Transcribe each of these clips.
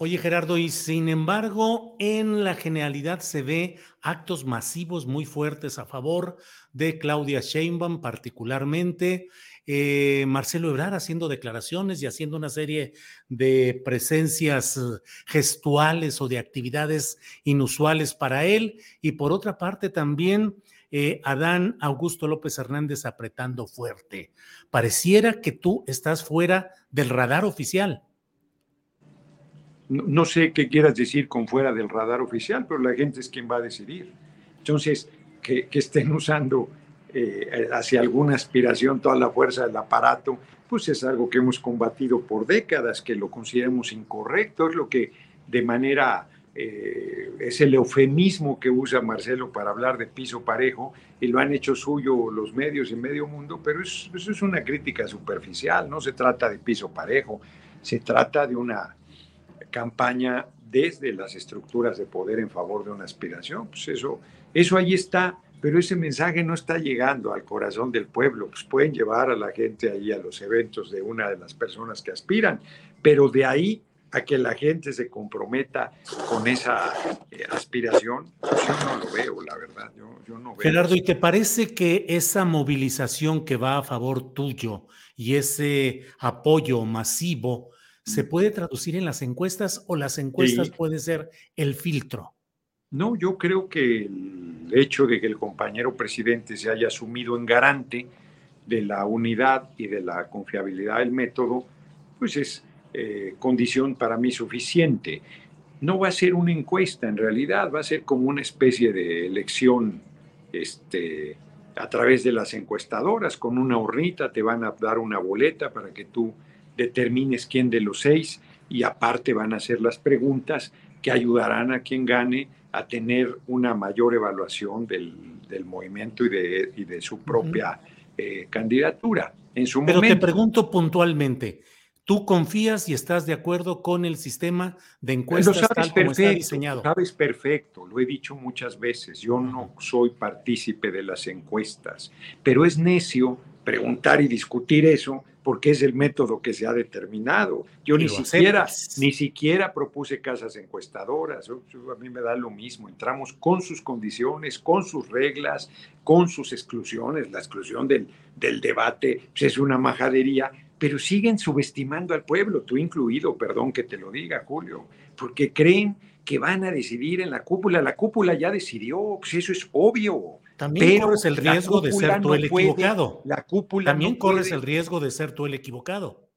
Oye Gerardo, y sin embargo, en la generalidad se ve actos masivos muy fuertes a favor de Claudia Sheinbaum particularmente, eh, Marcelo Ebrard haciendo declaraciones y haciendo una serie de presencias gestuales o de actividades inusuales para él, y por otra parte también eh, Adán Augusto López Hernández apretando fuerte. Pareciera que tú estás fuera del radar oficial. No, sé qué quieras decir con fuera del radar oficial, pero la gente es quien va a decidir. Entonces, que, estén usando eh, hacia alguna aspiración toda la fuerza del aparato, pues es algo que hemos combatido por décadas, que lo consideremos incorrecto, es lo que de manera, eh, es el eufemismo que usa Marcelo para hablar de piso parejo, y lo han hecho suyo los medios y medio mundo, pero eso es una crítica superficial, no se trata de piso parejo, se trata de una campaña desde las estructuras de poder en favor de una aspiración. Pues eso, eso ahí está, pero ese mensaje no está llegando al corazón del pueblo. Pues pueden llevar a la gente ahí a los eventos de una de las personas que aspiran, pero de ahí a que la gente se comprometa con esa eh, aspiración, pues yo no lo veo, la verdad. Yo, yo no veo Gerardo, ¿y te parece que esa movilización que va a favor tuyo y ese apoyo masivo se puede traducir en las encuestas o las encuestas sí. puede ser el filtro? No, yo creo que el hecho de que el compañero presidente se haya asumido en garante de la unidad y de la confiabilidad del método, pues es eh, condición para mí suficiente. No va a ser una encuesta en realidad, va a ser como una especie de elección este, a través de las encuestadoras, con una hornita te van a dar una boleta para que tú determines quién de los seis y aparte van a hacer las preguntas que ayudarán a quien gane a tener una mayor evaluación del, del movimiento y de, y de, su propia uh -huh. eh, candidatura. En su Pero momento, te pregunto puntualmente, ¿tú confías y estás de acuerdo con el sistema de encuestas lo sabes tal como está diseñado? Sabes perfecto, lo he dicho muchas veces, yo no soy partícipe de las encuestas, pero es necio preguntar y discutir eso porque es el método que se ha determinado. Yo Y ni siquiera, ni siquiera propuse casas encuestadoras. A mí me da lo mismo. Entramos con sus condiciones, con sus reglas, con sus exclusiones. La exclusión del, del debate pues, es una majadería, pero siguen subestimando al pueblo, tú incluido, perdón que te lo diga, Julio, porque creen que van a decidir en la cúpula. La cúpula ya decidió, pues eso es obvio. También Pero corres el riesgo de ser tú no el puede- equivocado. La cúpula También no corres puede- el riesgo de ser tú el equivocado.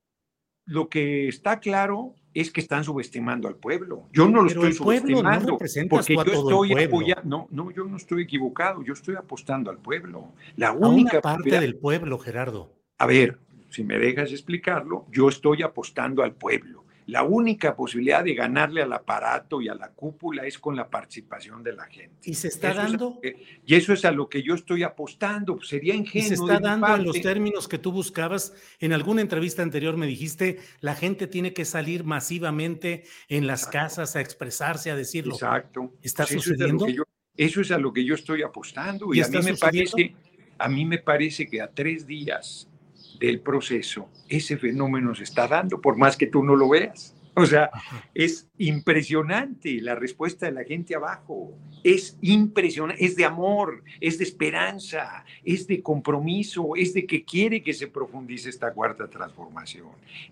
Lo que está claro es que están subestimando al pueblo. Yo no lo Pero estoy no subestimando porque yo estoy apoyando. No, no, yo no estoy equivocado. Yo estoy apostando al pueblo. La única una parte del pueblo, Gerardo. A ver, si me dejas explicarlo, yo estoy apostando al pueblo. La única posibilidad de ganarle al aparato y a la cúpula es con la participación de la gente. ¿Y se está Eso es a dando? lo que- y eso es a lo que yo estoy apostando. Sería Y ingenuo. se está dando en los términos que tú buscabas. En alguna entrevista anterior me dijiste, la gente tiene que salir masivamente en las casas a expresarse, a decirlo. Exacto. ¿Está Pues eso es a lo sucediendo? que yo- eso es a lo que yo estoy apostando. ¿Y Y, a mí me sucediendo? parece, a mí me parece que a tres días del proceso ese fenómeno se está dando, por más que tú no lo veas. O sea, es impresionante la respuesta de la gente abajo. Es impresionante, es de amor, es de esperanza, es de compromiso, es de que quiere que se profundice esta cuarta transformación.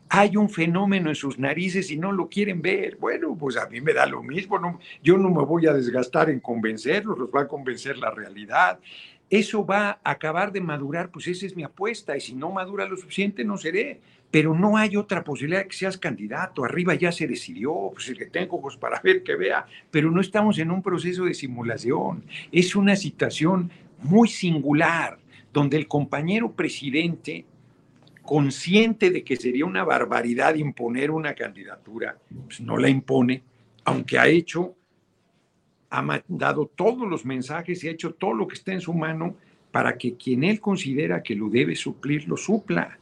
Hay un fenómeno en sus narices y no lo quieren ver. Bueno, pues a mí me da lo mismo. No, yo no me voy a desgastar en convencerlos, los va a convencer la realidad eso va a acabar de madurar, pues esa es mi apuesta, y si no madura lo suficiente, no seré. Pero no hay otra posibilidad que seas candidato. Arriba ya se decidió, pues el que tengo ojos para ver que vea, pero no estamos en un proceso de simulación. Es una situación muy singular, donde el compañero presidente, consciente de que sería una barbaridad imponer una candidatura, pues no la impone, aunque ha hecho ha mandado todos los mensajes y ha hecho todo lo que está en su mano para que quien él considera que lo debe suplir, lo supla.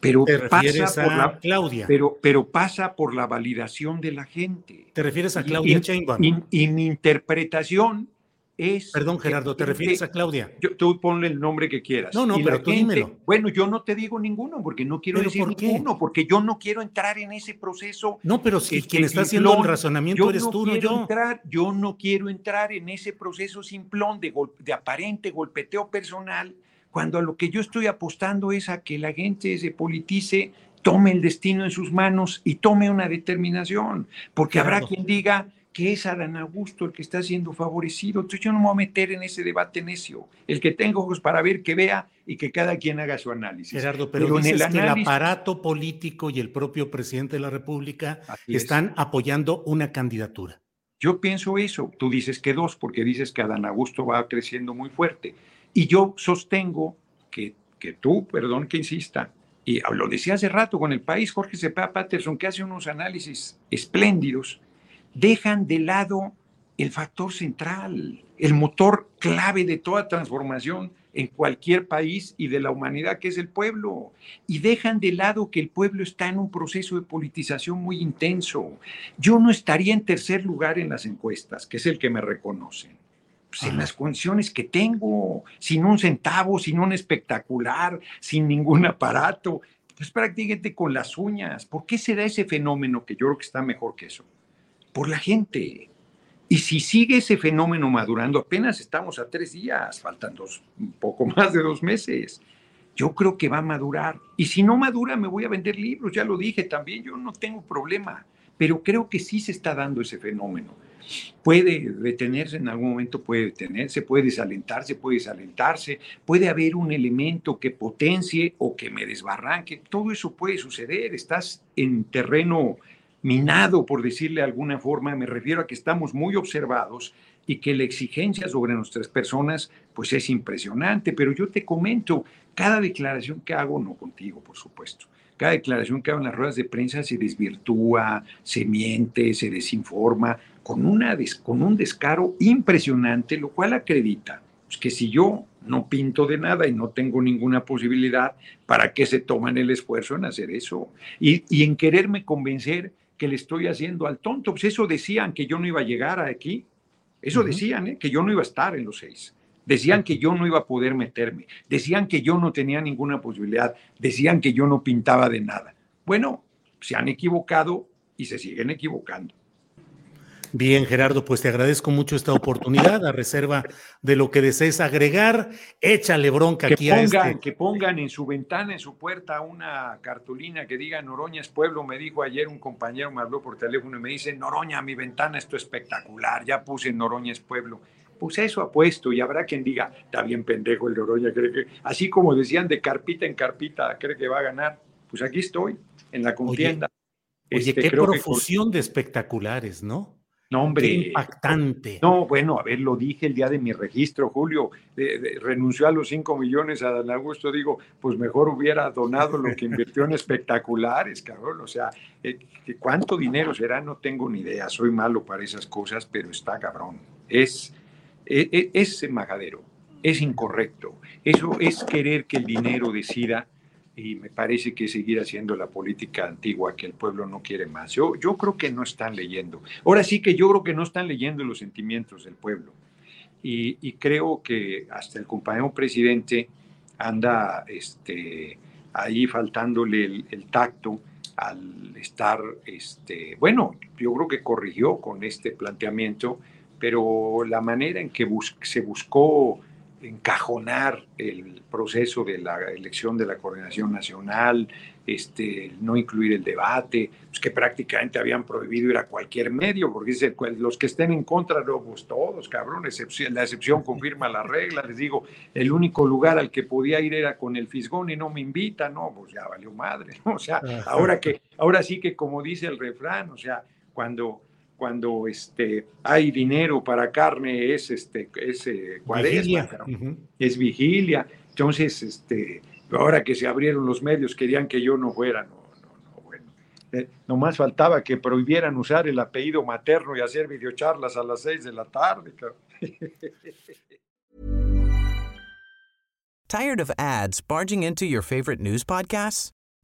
Pero pasa por la Claudia. Pero, pero pasa por la validación de la gente. ¿Te refieres a Claudia Sheinbaum? y mi interpretación Perdón, Gerardo, ¿te refieres a Claudia? tú ponle el nombre que quieras. No, no, pero tú dímelo. Bueno, yo no te digo ninguno, porque no quiero decir ninguno, porque yo no quiero entrar en ese proceso. No, pero si quien está haciendo el razonamiento eres tú, no yo. Entrar, yo no quiero entrar en ese proceso simplón de, de aparente golpeteo personal, cuando a lo que yo estoy apostando es a que la gente se politice tome el destino en sus manos y tome una determinación, porque habrá quien diga, que es Adán Augusto el que está siendo favorecido. Entonces yo no me voy a meter en ese debate necio. El que tenga ojos para ver, que vea y que cada quien haga su análisis. Gerardo, pero, en el, el aparato político y el propio presidente de la República están apoyando una candidatura. Yo pienso eso. Tú dices que dos, porque dices que Adán Augusto va creciendo muy fuerte. Y yo sostengo que, que tú, perdón que insista, y lo decía hace rato con el país, Jorge Cepeda Patterson, que hace unos análisis espléndidos, dejan de lado el factor central, el motor clave de toda transformación en cualquier país y de la humanidad que es el pueblo. Y dejan de lado que el pueblo está en un proceso de politización muy intenso. Yo no estaría en tercer lugar en las encuestas, que es el que me reconocen. Pues en las condiciones que tengo, sin un centavo, sin un espectacular, sin ningún aparato, pues prácticamente con las uñas. ¿Por qué se da ese fenómeno que yo creo que está mejor que eso? Por la gente. Y si sigue ese fenómeno madurando, apenas estamos a tres días, faltan dos, un poco más de dos meses. Yo creo que va a madurar. Y si no madura, me voy a vender libros, ya lo dije también, yo no tengo problema. Pero creo que sí se está dando ese fenómeno. Puede detenerse en algún momento, puede detenerse, puede desalentarse, puede desalentarse, puede haber un elemento que potencie o que me desbarranque. Todo eso puede suceder. Estás en terreno minado, por decirle de alguna forma, me refiero a que estamos muy observados y que la exigencia sobre nuestras personas pues es impresionante, pero yo te comento, cada declaración que hago, no contigo, por supuesto, cada declaración que hago en las ruedas de prensa se desvirtúa, se miente, se desinforma, con, una con un descaro impresionante, lo cual acredita pues, que si yo no pinto de nada y no tengo ninguna posibilidad, ¿para qué se toman el esfuerzo en hacer eso? Y, y en quererme convencer que le estoy haciendo al tonto. Pues eso decían que yo no iba a llegar aquí. Eso decían, ¿eh? que yo no iba a estar en los seis. Decían que yo no iba a poder meterme. Decían que yo no tenía ninguna posibilidad. Decían que yo no pintaba de nada. Bueno, se han equivocado y se siguen equivocando. Bien, Gerardo, pues te agradezco mucho esta oportunidad, a reserva de lo que desees agregar. Échale bronca que aquí pongan, a este. Que pongan en su ventana, en su puerta, una cartulina que diga Noroña es pueblo. Me dijo ayer un compañero, me habló por teléfono y me dice, Noroña, mi ventana, esto es espectacular. Ya puse Noroña es pueblo. Pues eso ha puesto y habrá quien diga, está bien pendejo el Noroña, cree que, así como decían de carpita en carpita, cree que va a ganar. Pues aquí estoy, en la contienda. Oye, este, qué profusión de espectaculares, ¿no? No, hombre. impactante. No, bueno, a ver, lo dije el día de mi registro, Julio. renunció a los 5 millones a Dan Augusto. Digo, pues mejor hubiera donado lo que invirtió en espectaculares, cabrón. O sea, eh, ¿cuánto dinero será? No tengo ni idea. Soy malo para esas cosas, pero está cabrón. Es, es, e, es majadero. Es incorrecto. Eso es querer que el dinero decida y me parece que seguir haciendo la política antigua que el pueblo no quiere más. Yo, yo creo que no están leyendo. Ahora sí que yo creo que no están leyendo los sentimientos del pueblo. Y, creo que hasta el compañero presidente anda este, ahí faltándole el, tacto al estar, este, bueno, yo creo que corrigió con este planteamiento, pero la manera en que se buscó encajonar el proceso de la elección de la coordinación nacional, este, no incluir el debate, pues que prácticamente habían prohibido ir a cualquier medio, porque dice, pues, los que estén en contra, no, pues todos, cabrón, la excepción confirma la regla, les digo, el único lugar al que podía ir era con el fisgón y no me invita, no, pues ya valió madre, ¿no? o sea, ahora que, ahora sí que como dice el refrán, o sea, cuando cuando este, hay dinero para carne es, este, es eh, cuaresma, es vigilia. Entonces, este, ahora que se abrieron los medios, querían que yo no fuera. No, no, no, bueno. Eh, nomás faltaba que prohibieran usar el apellido materno y hacer videocharlas a las seis de la tarde. ¿Tired of ads barging into your favorite news podcasts?